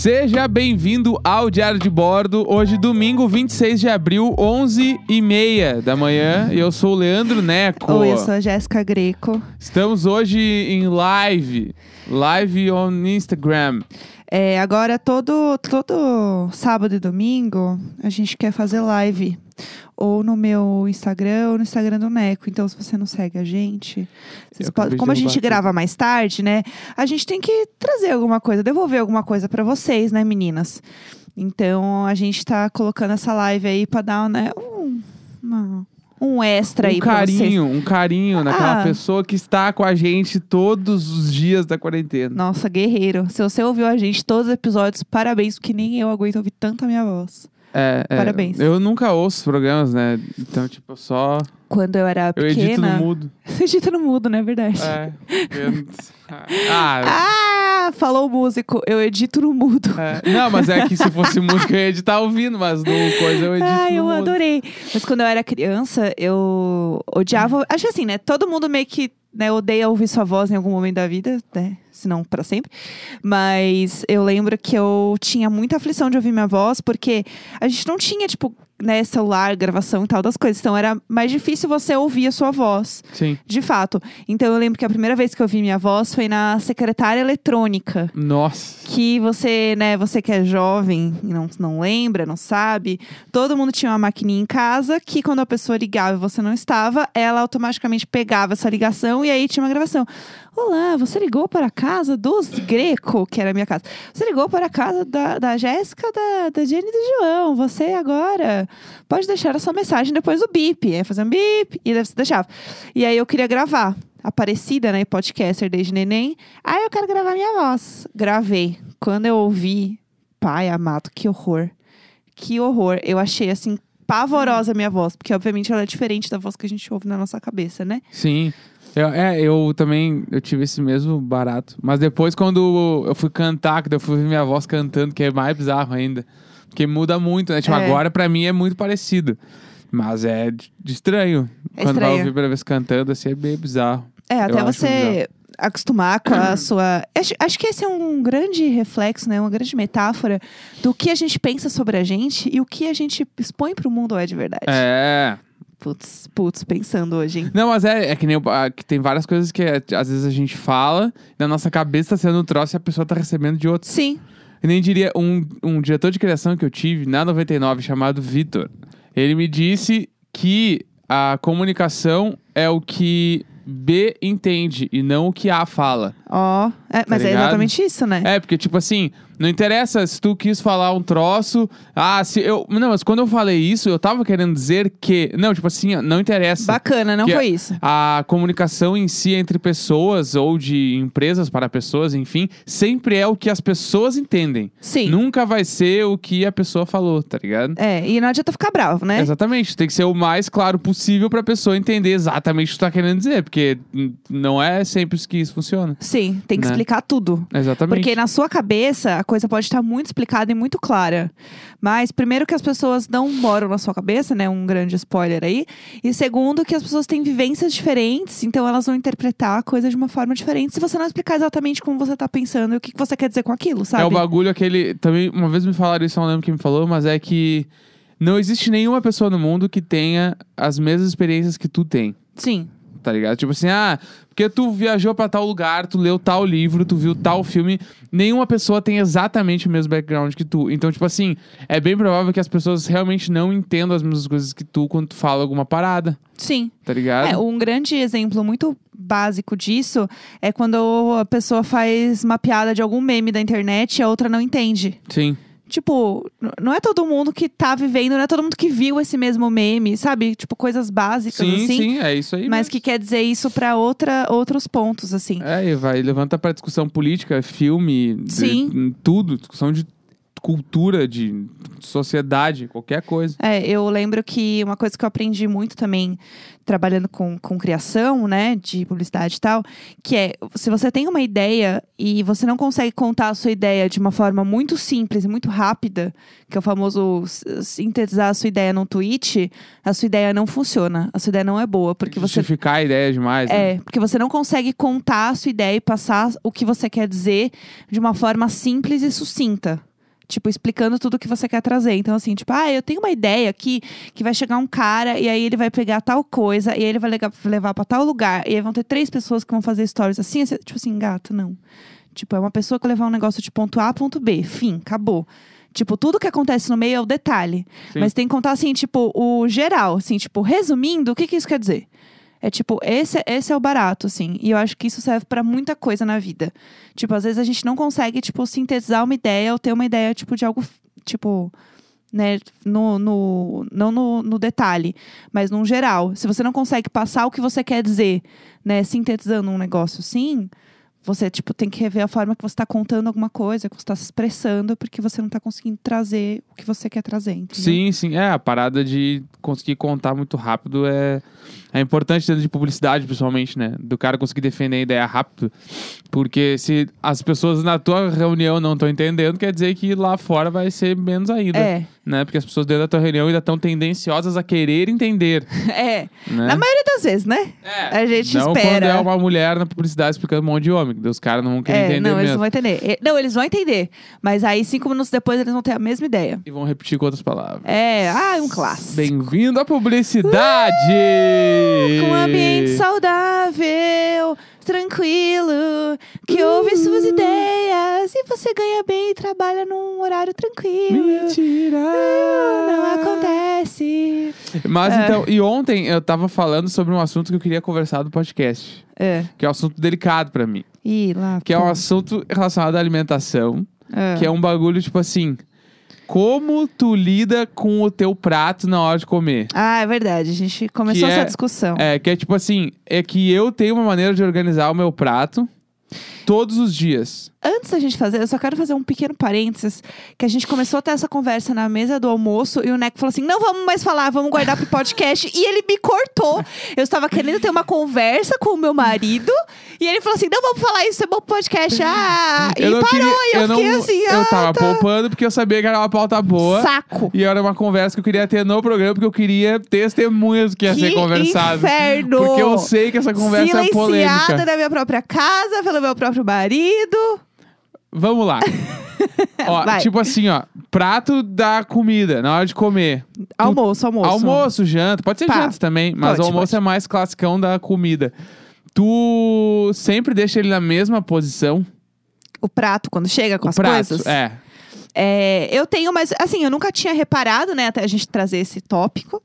Seja bem-vindo ao Diário de Bordo. Hoje, domingo, 26 de abril, 11h30 da manhã. E eu sou o Leandro Neco. Oi, eu sou a Jéssica Greco. Estamos hoje em live. Live on Instagram. É, agora, todo, todo sábado e domingo, a gente quer fazer live. Ou no meu Instagram ou no Instagram do Neco. Então, se você não segue a gente, podem- como a gente derrubar grava mais tarde, né? A gente tem que trazer alguma coisa, devolver alguma coisa pra vocês, né, meninas? Então, a gente tá colocando essa live aí pra dar né, um, uma- um extra Um aí pra vocês. carinho, um carinho naquela Ah. pessoa que está com a gente todos os dias da quarentena. Nossa, guerreiro. Se você ouviu a gente todos os episódios, parabéns, porque nem eu aguento ouvir tanto a minha voz. É, é, Parabéns. Eu nunca ouço os programas, né? Então, tipo, eu só. Quando eu era Eu edito no pequena. mudo. edita no mudo, não é verdade? É. eu- Ah, Ah, falou o músico. Eu edito no mudo. É, Não, mas é que se fosse música eu ia editar ouvindo, mas no coisa eu edito. No eu mudo. adorei. Mas quando eu era criança, eu odiava. Acho assim, né? Todo mundo meio que né, odeia ouvir sua voz em algum momento da vida, né? Se não pra sempre. Mas eu lembro que eu tinha muita aflição de ouvir minha voz, porque a gente não tinha, tipo, né, celular, gravação e tal das coisas. Então era mais difícil você ouvir a sua voz. Sim. De fato. Então eu lembro que a primeira vez que eu ouvi minha voz foi na secretária eletrônica. Nossa. Que você, né, você que é jovem e não, não lembra, não sabe, todo mundo tinha uma maquininha em casa que quando a pessoa ligava e você não estava, ela automaticamente pegava essa ligação e aí tinha uma gravação. Olá, você ligou para a casa dos Greco, que era a minha casa. Você ligou para a casa da, da Jéssica, da, da Jenny e do João. Você agora pode deixar a sua mensagem depois do bip. Aí fazia um bip e você deixava. E aí eu queria gravar. Aparecida, né? Podcaster desde neném. Aí eu quero gravar minha voz. Gravei. Quando eu ouvi, pai amado, que horror. Que horror. Eu achei assim. Pavorosa a minha voz, porque obviamente ela é diferente da voz que a gente ouve na nossa cabeça, né? Sim. Eu, é, eu também eu tive esse mesmo barato. Mas depois, quando eu fui cantar, que eu fui ouvir minha voz cantando, que é mais bizarro ainda. Porque muda muito, né? Tipo, É. agora pra mim é muito parecido. Mas é de, de estranho. É quando vai estranho. ouvir a primeira vez cantando, assim, é bem bizarro. É, até Eu você acostumar com a sua. Acho, acho que esse é um grande reflexo, né? Uma grande metáfora do que a gente pensa sobre a gente e o que a gente expõe pro mundo é de verdade. É. Putz, putz, pensando hoje, hein? Não, mas é, é que nem o- ah, que tem várias coisas que é, às vezes a gente fala, na nossa cabeça tá sendo um troço e a pessoa tá recebendo de outro. Sim. Eu nem diria um, um diretor de criação que eu tive na 99 chamado Vitor. Ele me disse que a comunicação é o que B entende e não o que A fala. Ó. é, mas é ligado? exatamente isso, né? É, porque, tipo assim, não interessa se tu quis falar um troço. Ah, se eu. Não, mas quando eu falei isso, eu tava querendo dizer que. Não, tipo assim, não interessa. Bacana, não foi isso. A comunicação em si entre pessoas ou de empresas para pessoas, enfim, sempre é o que as pessoas entendem. Sim. Nunca vai ser o que a pessoa falou, tá ligado? É, e não adianta ficar bravo, né? Exatamente, tem que ser o mais claro possível pra pessoa entender exatamente o que tu tá querendo dizer, porque não é sempre isso que isso funciona. Sim, tem que Né? explicar tudo. Exatamente. Porque na sua cabeça a coisa pode estar muito explicada e muito clara. Mas, primeiro, que as pessoas não moram na sua cabeça, né? Um grande spoiler aí. E segundo, que as pessoas têm vivências diferentes, então elas vão interpretar a coisa de uma forma diferente se você não explicar exatamente como você tá pensando e o que você quer dizer com aquilo, sabe? É o bagulho aquele. Também, uma vez me falaram isso, eu não lembro quem me falou, mas é que não existe nenhuma pessoa no mundo que tenha as mesmas experiências que tu tem. Sim. Tá ligado? Tipo assim, ah, porque tu viajou pra tal lugar, tu leu tal livro, tu viu tal filme, nenhuma pessoa tem exatamente o mesmo background que tu. Então, tipo assim, é bem provável que as pessoas realmente não entendam as mesmas coisas que tu quando tu fala alguma parada, Sim. tá ligado? É, um grande exemplo muito básico disso é quando a pessoa faz uma piada de algum meme da internet e a outra não entende. Sim. Tipo, não é todo mundo que tá vivendo, não é todo mundo que viu esse mesmo meme, sabe? Tipo, coisas básicas, Sim, assim. sim, é isso aí. Mas mesmo. que quer dizer isso pra outra, outros pontos, assim. É, e vai, levanta pra discussão política, filme, de- Sim. tudo, discussão de cultura, de sociedade, qualquer coisa. É, eu lembro que uma coisa que eu aprendi muito também, trabalhando com, com criação, né, de publicidade e tal, que é, se você tem uma ideia e você não consegue contar a sua ideia de uma forma muito simples e muito rápida, que é o famoso sintetizar a sua ideia num tweet, a sua ideia não funciona, a sua ideia não é boa, porque você Justificar a ideia demais. né? É, porque você não consegue contar a sua ideia e passar o que você quer dizer de uma forma simples e sucinta. Tipo, explicando tudo que você quer trazer. Então, assim, tipo, ah, eu tenho uma ideia aqui que vai chegar um cara e aí ele vai pegar tal coisa e aí ele vai levar pra tal lugar. E aí vão ter três pessoas que vão fazer stories assim. assim, Tipo assim, gato, não. Tipo, é uma pessoa que vai levar um negócio de ponto A a ponto B. Fim, acabou. Tipo, tudo que acontece no meio é o detalhe. Sim. Mas tem que contar, assim, tipo, o geral. Assim, tipo, resumindo, o que, que isso quer dizer? É tipo, esse, esse é o barato, assim. E eu acho que isso serve pra muita coisa na vida. Tipo, às vezes a gente não consegue, tipo, sintetizar uma ideia ou ter uma ideia, tipo, de algo, tipo, né, no, no, não no, no detalhe, mas num geral. Se você não consegue passar o que você quer dizer, né, sintetizando um negócio assim, você, tipo, tem que rever a forma que você tá contando alguma coisa, que você tá se expressando, porque você não tá conseguindo trazer o que você quer trazer, entendeu? Sim, sim. É, a parada de conseguir contar muito rápido é, é importante dentro de publicidade, principalmente, né? Do cara conseguir defender a ideia rápido. Porque se as pessoas na tua reunião não estão entendendo, quer dizer que lá fora vai ser menos ainda. É, Né? Porque as pessoas dentro da tua reunião ainda estão tendenciosas a querer entender. é. Né? Na maioria das vezes, né? A gente não espera. quando é uma mulher na publicidade explicando um monte de homem. Os caras não vão querer É, entender não, eles mesmo. não vão entender. É, Não, eles vão entender. Mas aí, cinco minutos depois, eles vão ter a mesma ideia. E vão repetir com outras palavras. É, ah, um clássico. Bem-vindo à publicidade! Com um ambiente saudável, tranquilo, que ouve suas ideias e você ganha bem e trabalha num horário tranquilo. Mentira! Não acontece. Mas É. então, e ontem eu tava falando sobre um assunto que eu queria conversar do podcast. É. Que é um assunto delicado pra mim. Ih, lá. Que é um pô. assunto relacionado à alimentação. É. Que é um bagulho, tipo assim... Como tu lida com o teu prato na hora de comer? Ah, é verdade. A gente começou Que essa é- discussão. É, que é tipo assim... É que eu tenho uma maneira de organizar o meu prato todos os dias. Antes da gente fazer, eu só quero fazer um pequeno parênteses, que a gente começou a ter essa conversa na mesa do almoço e o Neco falou assim: não vamos mais falar, vamos guardar pro podcast. e ele me cortou. Eu estava querendo ter uma conversa com o meu marido e ele falou assim: não vamos falar isso, é bom pro podcast. Ah, e parou, queria, e eu, eu fiquei não, assim, Eu ah, tava tá. poupando porque eu sabia que era uma pauta boa. Saco. E era uma conversa que eu queria ter no programa, porque eu queria testemunhas do que ia Que ser conversado. inferno! Porque eu sei que essa conversa é Silenciada polêmica. na minha própria casa, pelo meu próprio marido. Vamos lá. ó, Vai. tipo assim, ó. Prato da comida, na hora de comer. Almoço, almoço. Almoço, janta. Pode ser Tá. janta também, mas Pode, o almoço pode. é mais classicão da comida. Tu sempre deixa ele na mesma posição? O prato, quando chega com o as prato, coisas. é. É, eu tenho, mas assim, eu nunca tinha reparado, né, até a gente trazer esse tópico.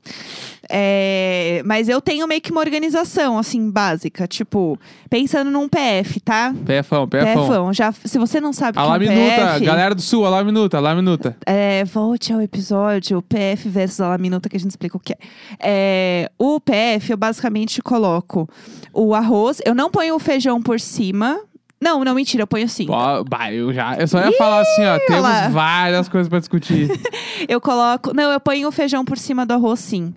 É, mas eu tenho meio que uma organização, assim, básica. Tipo, pensando num PF, tá? Pefão, pefão. PFão. Já, se você não sabe o A que é um minuta, PF, galera do sul, a lá minuta, a lá minuta. é, volte ao episódio PF versus a minuta que a gente explica o que é. é. O PF, eu basicamente coloco o arroz. Eu não ponho o feijão por cima. Não, não, mentira, eu ponho sim. Ó, bah, eu já. Eu só ia falar assim, ó. Temos lá. várias coisas pra discutir. Eu coloco. Não, eu ponho o feijão por cima do arroz, sim.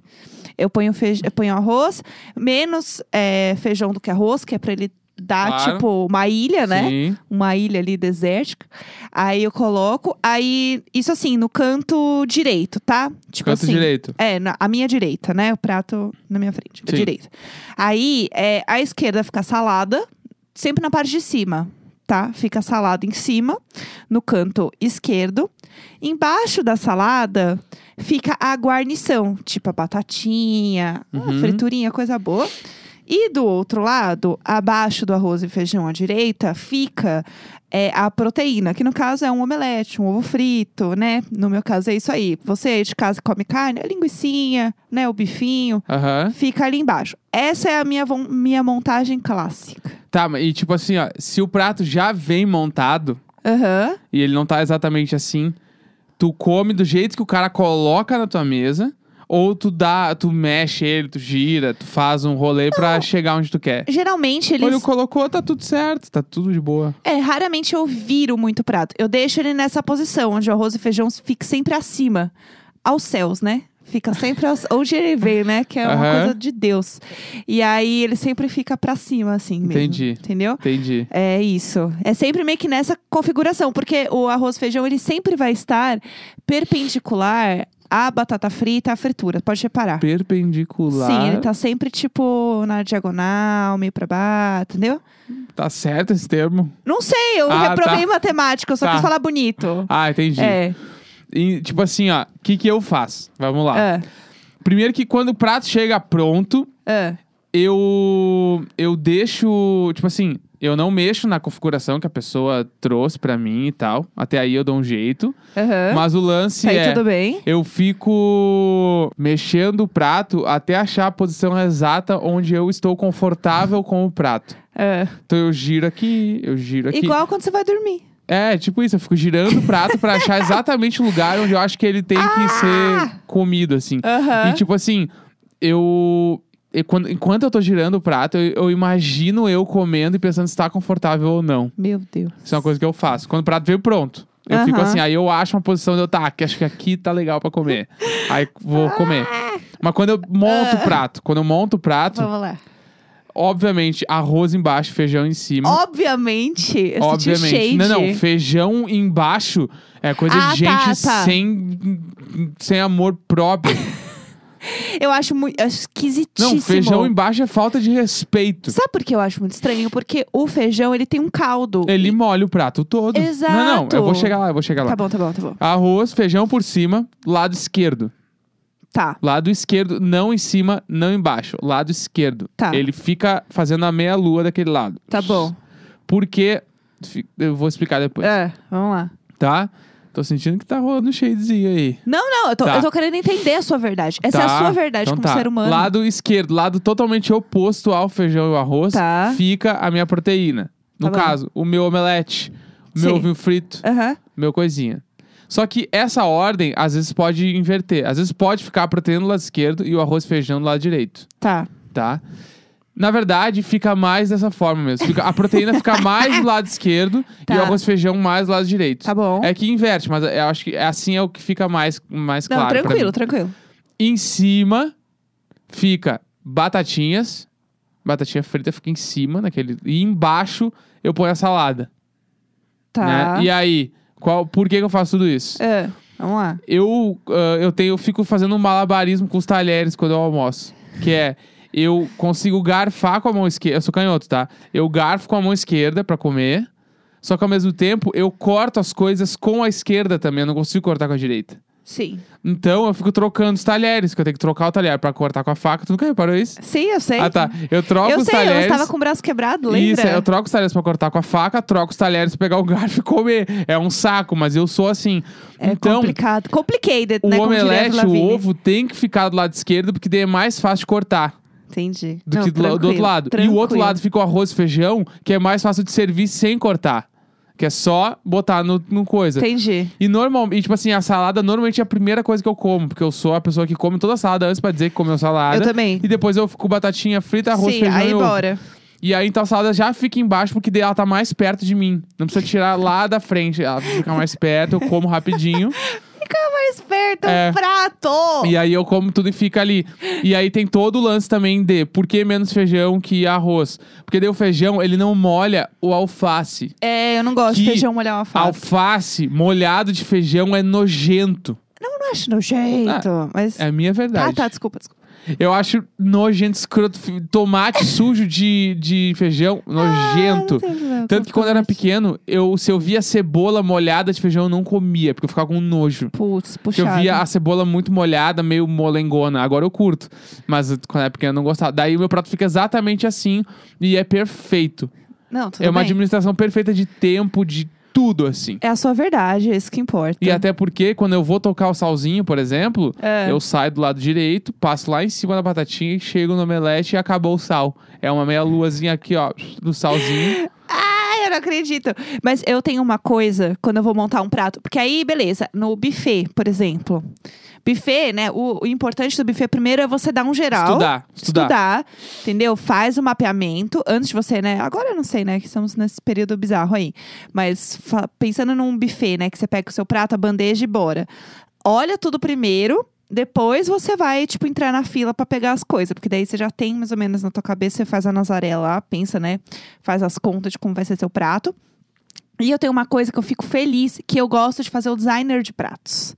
Eu ponho, feij... eu ponho arroz, menos é, feijão do que arroz, que é pra ele dar, Claro. tipo, uma ilha, né? Sim. Uma ilha ali desértica. Aí eu coloco. Aí, isso assim, no canto direito, tá? Tipo Canto assim. direito. É, na, a minha direita, né? O prato na minha frente, Sim. direita. Aí, é, a esquerda fica salada, sempre na parte de cima, tá? Fica salada em cima, no canto esquerdo. Embaixo da salada fica a guarnição, tipo a batatinha, a Uhum. friturinha, coisa boa. E do outro lado, abaixo do arroz e feijão à direita, fica é, a proteína, que no caso é um omelete, um ovo frito, né? No meu caso é isso aí. Você de casa come carne, a linguiçinha, né? O bifinho, Aham. fica ali embaixo. Essa é a minha, minha montagem clássica. Tá, mas e tipo assim, ó. Se o prato já vem montado Aham. e ele não tá exatamente assim, tu come do jeito que o cara coloca na tua mesa. Ou tu dá, tu mexe ele, tu gira, tu faz um rolê pra chegar onde tu quer. Geralmente Ele eles. colocou, tá tudo certo, tá tudo de boa. É, raramente eu viro muito prato. Eu deixo ele nessa posição, onde o arroz e feijão fica sempre acima. Aos céus, né? Fica sempre aos, onde ele veio, né? Que é uma Aham. coisa de Deus. E aí ele sempre fica pra cima, assim mesmo. Entendi. Entendeu? Entendi. É isso. É sempre meio que nessa configuração, porque o arroz e feijão ele sempre vai estar perpendicular a batata frita, a fritura. Pode reparar. Perpendicular. Sim, ele tá sempre, tipo, na diagonal, meio pra baixo, entendeu? Tá certo esse termo? Não sei, eu Ah, reprovei tá. em matemática, eu só Tá. quis falar bonito. Ah, entendi. É. E, tipo assim, ó, o que que eu faço? Vamos lá. É. Primeiro que quando o prato chega pronto, É. eu eu deixo, tipo assim, eu não mexo na configuração que a pessoa trouxe pra mim e tal. Até aí eu dou um jeito. Aham. Mas o lance Tá aí é tudo bem? eu fico mexendo o prato até achar a posição exata onde eu estou confortável com o prato. É. Então eu giro aqui, eu giro aqui. Igual quando você vai dormir. É, tipo isso, eu fico girando o prato pra achar exatamente o lugar onde eu acho que ele tem que ser comido, assim. Aham. E tipo assim, eu. Quando- enquanto eu tô girando o prato, eu, eu imagino eu comendo e pensando se tá confortável ou não. Meu Deus. Isso é uma coisa que eu faço. Quando o prato veio pronto. Eu fico Aham. assim, aí eu acho uma posição de eu, tá, que acho que aqui tá legal pra comer. Aí vou comer. Mas quando eu monto o prato, quando eu monto o prato, Vamos lá. obviamente, arroz embaixo, feijão em cima. Obviamente. Eu Obviamente. Não, não, feijão embaixo é coisa Ah, de gente tá, tá. sem sem amor próprio. Eu acho muito esquisitíssimo. Não, feijão embaixo é falta de respeito. Sabe por que eu acho muito estranho? Porque o feijão, ele tem um caldo. Ele molha o prato todo. Exato. Não, não, eu vou chegar lá, eu vou chegar lá. Tá bom, tá bom, tá bom. Arroz, feijão por cima, lado esquerdo. Tá. Lado esquerdo, não em cima, não embaixo. Lado esquerdo. Tá. Ele fica fazendo a meia lua daquele lado. Tá bom. Porque. Eu vou explicar depois. É, vamos lá. Tá? Tô sentindo que tá rolando um shadezinho aí. Não, não, eu tô, Tá. eu tô querendo entender a sua verdade. Essa é a Tá, sua verdade então como tá. ser humano. Lado esquerdo, lado totalmente oposto ao feijão e o arroz, Tá. fica a minha proteína. No Tá bom. caso, o meu omelete, o meu Sim. ovinho frito, Aham. meu coisinha. Só que essa ordem, às vezes, pode inverter. Às vezes pode ficar a proteína do lado esquerdo e o arroz e feijão do lado direito, Tá. tá? Na verdade, fica mais dessa forma mesmo. Fica- a proteína fica mais do lado esquerdo Tá. e o arroz e feijão mais do lado direito. Tá bom. É que inverte, mas eu acho que assim é o que fica mais, mais não, claro. pra tranquilo, mim. tranquilo. Em cima fica batatinhas. Batatinha frita fica em cima naquele. E embaixo eu ponho a salada. Tá. Né? E aí, qual, por que, que eu faço tudo isso? É, vamos lá. Eu, ah, eu, tenho, eu fico fazendo um malabarismo com os talheres quando eu almoço. Que é. Eu consigo garfar com a mão esquerda. Eu sou canhoto, tá? Eu garfo com a mão esquerda pra comer. Só que ao mesmo tempo eu corto as coisas com a esquerda também. Eu não consigo cortar com a direita. Sim. Então eu fico trocando os talheres, que eu tenho que trocar o talher pra cortar com a faca. Tu nunca reparou isso? Sim, eu sei. Ah, tá. Eu troco Eu os sei, talheres. eu estava com o braço quebrado, lembra? Isso, eu troco os talheres pra cortar com a faca, troco os talheres pra pegar o garfo e comer. É um saco, mas eu sou assim. É então, complicado. Complicated, o né? diria omelete, o ovo tem que ficar do lado esquerdo, porque daí é mais fácil de cortar Entendi. do Não, que do, do outro tranquilo, lado. E o outro tranquilo. lado fica o arroz e feijão, que é mais fácil de servir sem cortar. Que é só botar no, no coisa. Entendi. E normalmente, tipo assim, a salada normalmente é a primeira coisa que eu como, porque eu sou a pessoa que come toda a salada antes pra dizer que comeu salada. Eu também. E depois eu fico com batatinha frita, arroz, Sim, feijão aí e ovo. bora. E aí então a salada já fica embaixo, porque ela tá mais perto de mim. Não precisa tirar lá da frente. Ela fica mais perto, eu como rapidinho. Mais perto, É. um prato! e aí eu como tudo e fica ali. E aí tem todo o lance também de por que menos feijão que arroz? Porque daí o feijão, ele não molha o alface. É, eu não gosto Que de feijão molhar uma alface. Alface molhado de feijão é nojento. Não, não acho nojento, mas... É a minha verdade. Tá, tá, desculpa, desculpa. Eu acho nojento, escroto. Tomate sujo de, de feijão, nojento. Ah, tem problema Tanto que quando eu era pequeno, eu, se eu via cebola molhada de feijão, eu não comia, porque eu ficava com nojo. Putz, Porque eu puxado. via a cebola muito molhada, meio molengona. Agora eu curto. Mas quando eu era pequeno eu não gostava. Daí o meu prato fica exatamente assim e é perfeito. Não, tudo é uma bem. administração perfeita de tempo, de tudo, assim. É a sua verdade, é isso que importa. E até porque, quando eu vou tocar o salzinho, por exemplo, É. eu saio do lado direito, passo lá em cima da batatinha chego no omelete e acabou o sal. É uma meia luazinha aqui, ó, do salzinho. Eu não acredito. Mas eu tenho uma coisa quando eu vou montar um prato. Porque aí, beleza, no buffet, por exemplo. Buffet, né? O, o importante do buffet primeiro é você dar um geral. Estudar, estudar. Estudar, entendeu? Faz o mapeamento antes de você, né? Agora eu não sei, né? Que estamos nesse período bizarro aí. Mas pensando num buffet, né? Que você pega o seu prato, a bandeja e bora. Olha tudo primeiro. Depois você vai, tipo, entrar na fila pra pegar as coisas. Porque daí você já tem mais ou menos na tua cabeça, você faz a Nazaré lá, pensa, né? Faz as contas de como vai ser seu prato. E eu tenho uma coisa que eu fico feliz, que eu gosto de fazer o designer de pratos.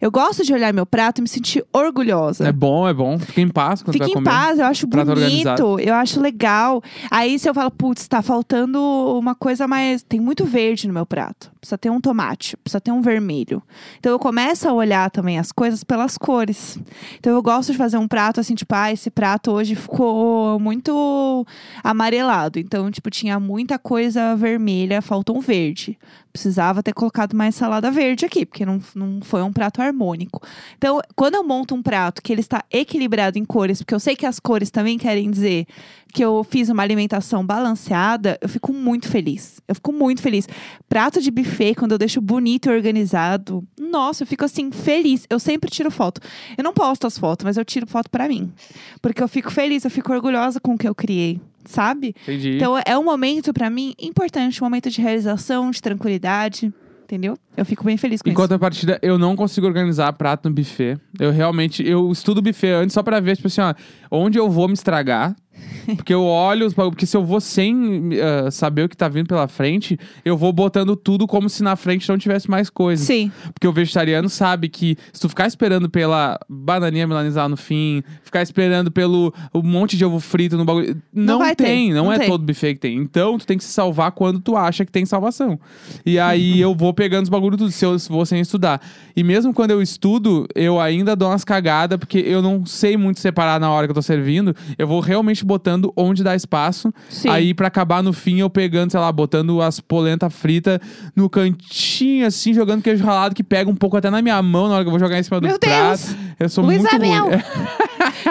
Eu gosto de olhar meu prato e me sentir orgulhosa. É bom, é bom. Fica em paz quando Fica em comer. paz, eu acho Prato bonito, organizado. eu acho legal. Aí se eu falo, putz, tá faltando uma coisa mais. Tem muito verde no meu prato. Precisa ter um tomate, precisa ter um vermelho. Então eu começo a olhar também as coisas pelas cores. Então eu gosto de fazer um prato assim, tipo, ah, esse prato hoje ficou muito amarelado. Então, tipo, tinha muita coisa vermelha, faltou um verde. Precisava ter colocado mais salada verde aqui, porque não, não foi um prato harmônico. Então, quando eu monto um prato que ele está equilibrado em cores, porque eu sei que as cores também querem dizer que eu fiz uma alimentação balanceada, eu fico muito feliz. Eu fico muito feliz. Prato de buffet, quando eu deixo bonito e organizado, nossa, eu fico assim, feliz. Eu sempre tiro foto. Eu não posto as fotos, mas eu tiro foto pra mim. Porque eu fico feliz, eu fico orgulhosa com o que eu criei, sabe? Entendi. Então é um momento pra mim importante, um momento de realização, de tranquilidade, entendeu? Eu fico bem feliz com Em isso. contrapartida, eu não consigo organizar prato no buffet. Eu realmente, eu estudo buffet antes só pra ver, tipo assim, ó, onde eu vou me estragar. Porque eu olho os bagulho, porque se eu vou sem ah, saber o que tá vindo pela frente, eu vou botando tudo como se na frente não tivesse mais coisa. Sim, Porque o vegetariano sabe que se tu ficar esperando pela bananinha melanizada no fim, ficar esperando pelo um monte de ovo frito no bagulho, não, ter, tem, não, não é tem. todo buffet que tem. Então tu tem que se salvar quando tu acha que tem salvação. E aí eu vou pegando os bagulhos tudo, se eu vou sem estudar. E mesmo quando eu estudo, eu ainda dou umas cagadas, porque eu não sei muito separar na hora que eu tô servindo. Eu vou realmente botando onde dá espaço. sim. Aí, pra acabar no fim, eu pegando, sei lá, botando as polenta frita no cantinho, assim, jogando queijo ralado, que pega um pouco até na minha mão na hora que eu vou jogar em cima do Meu prato. Deus! Eu sou Luísa muito Mel! ruim.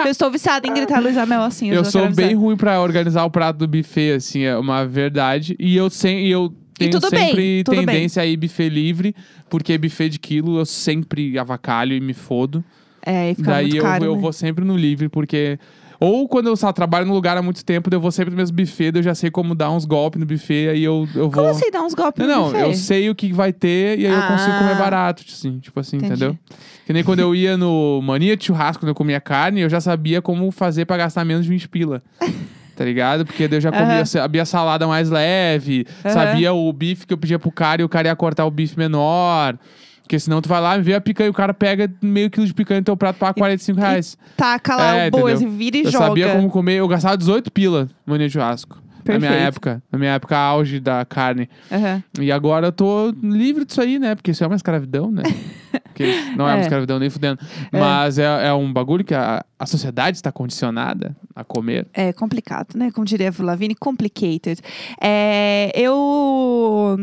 eu estou viciada em gritar Luísa Mel assim. Eu já sou bem avisar. ruim pra organizar o prato do buffet, assim, é uma verdade. E eu, sem, e eu tenho bem, sempre bem. tendência a ir buffet livre, porque buffet de quilo eu sempre avacalho e me fodo. É, e fica Daí eu, caro, eu né? vou sempre no livre, porque. Ou quando eu só trabalho no lugar há muito tempo, eu vou sempre no mesmo buffet, eu já sei como dar uns golpes no buffet, aí eu, eu vou. Como assim dar uns golpes Não, no não, buffet? eu sei o que vai ter e aí eu consigo Ah. comer barato, assim, tipo assim, Entendi. entendeu? Que nem quando eu ia no Mania de Churrasco, quando eu comia carne, eu já sabia como fazer pra gastar menos de 20 pila. Tá ligado? Porque eu já comia, Aham. sabia a salada mais leve, Aham. sabia o bife que eu pedia pro cara e o cara ia cortar o bife menor. Porque senão tu vai lá e vê a picanha e o cara pega meio quilo de picanha no teu prato paga 45 reais. Taca lá É, o boas e vira e eu joga. sabia como comer, eu gastava 18 pila no de Churrasco. Na minha Perfeito. época, na minha época auge da carne. Aham. E agora eu tô livre disso aí, né? Porque isso é uma escravidão, né? Não é, uma É. escravidão nem fudendo. Mas é, é um bagulho que a, a sociedade está condicionada a comer. É complicado, né? Como diria a Lavigne, complicated. É, eu,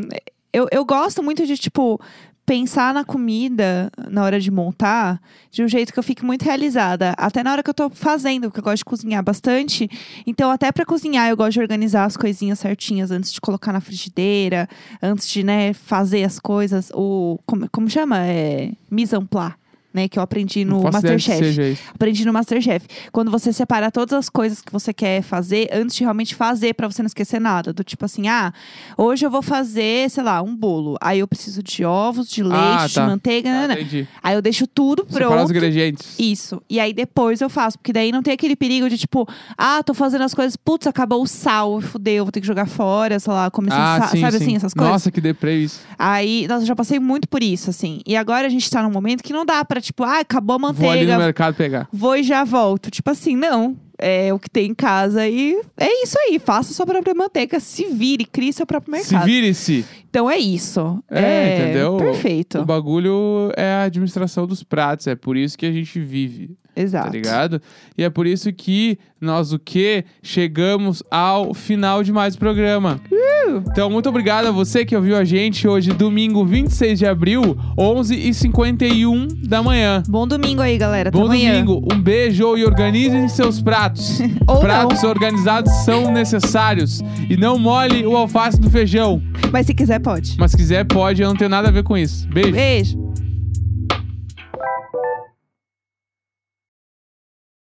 eu, eu gosto muito de, tipo, pensar na comida na hora de montar de um jeito que eu fique muito realizada. Até na hora que eu tô fazendo, porque eu gosto de cozinhar bastante. Então, até pra cozinhar, eu gosto de organizar as coisinhas certinhas antes de colocar na frigideira, antes de, né, fazer as coisas. O, como, como chama? É, mise en place. Né, que eu aprendi no Masterchef. Aprendi no Masterchef. Quando você separa todas as coisas que você quer fazer antes de realmente fazer, pra você não esquecer nada. Do tipo assim, ah, hoje eu vou fazer, sei lá, um bolo. Aí eu preciso de ovos, de leite, Ah, de tá. manteiga, Ah, entendi. Aí eu deixo tudo Separar os pronto. ingredientes. Isso. E aí depois eu faço. Porque daí não tem aquele perigo de tipo, ah, tô fazendo as coisas, putz, acabou o sal, fudeu, vou ter que jogar fora, sei lá, comer sem ah, sal. sim, Sabe sim. assim, essas coisas? Nossa, que deprê isso. Aí, nossa, eu já passei muito por isso, assim. E agora a gente tá num momento que não dá pra, tipo, ah, acabou a Vou ali no manteiga, mercado pegar. vou e já volto. Tipo assim, não. É o que tem em casa e é isso aí. Faça sua própria manteiga, se vire, crie seu próprio Se mercado. vire-se. Então é isso. É, entendeu? Perfeito. O bagulho é a administração dos pratos. É por isso que a gente vive. Exato. Tá ligado? E é por isso que nós o que chegamos ao final de mais programa. Então, muito obrigado a você que ouviu a gente hoje, domingo 26 de abril, 11h51 da manhã. Bom domingo aí, galera. Bom domingo, um beijo e organizem seus pratos. Ou pratos organizados são necessários. E não mole o alface do feijão. não. Mas se quiser, pode. Mas se quiser, pode, eu não tenho nada a ver com isso. Beijo. Beijo.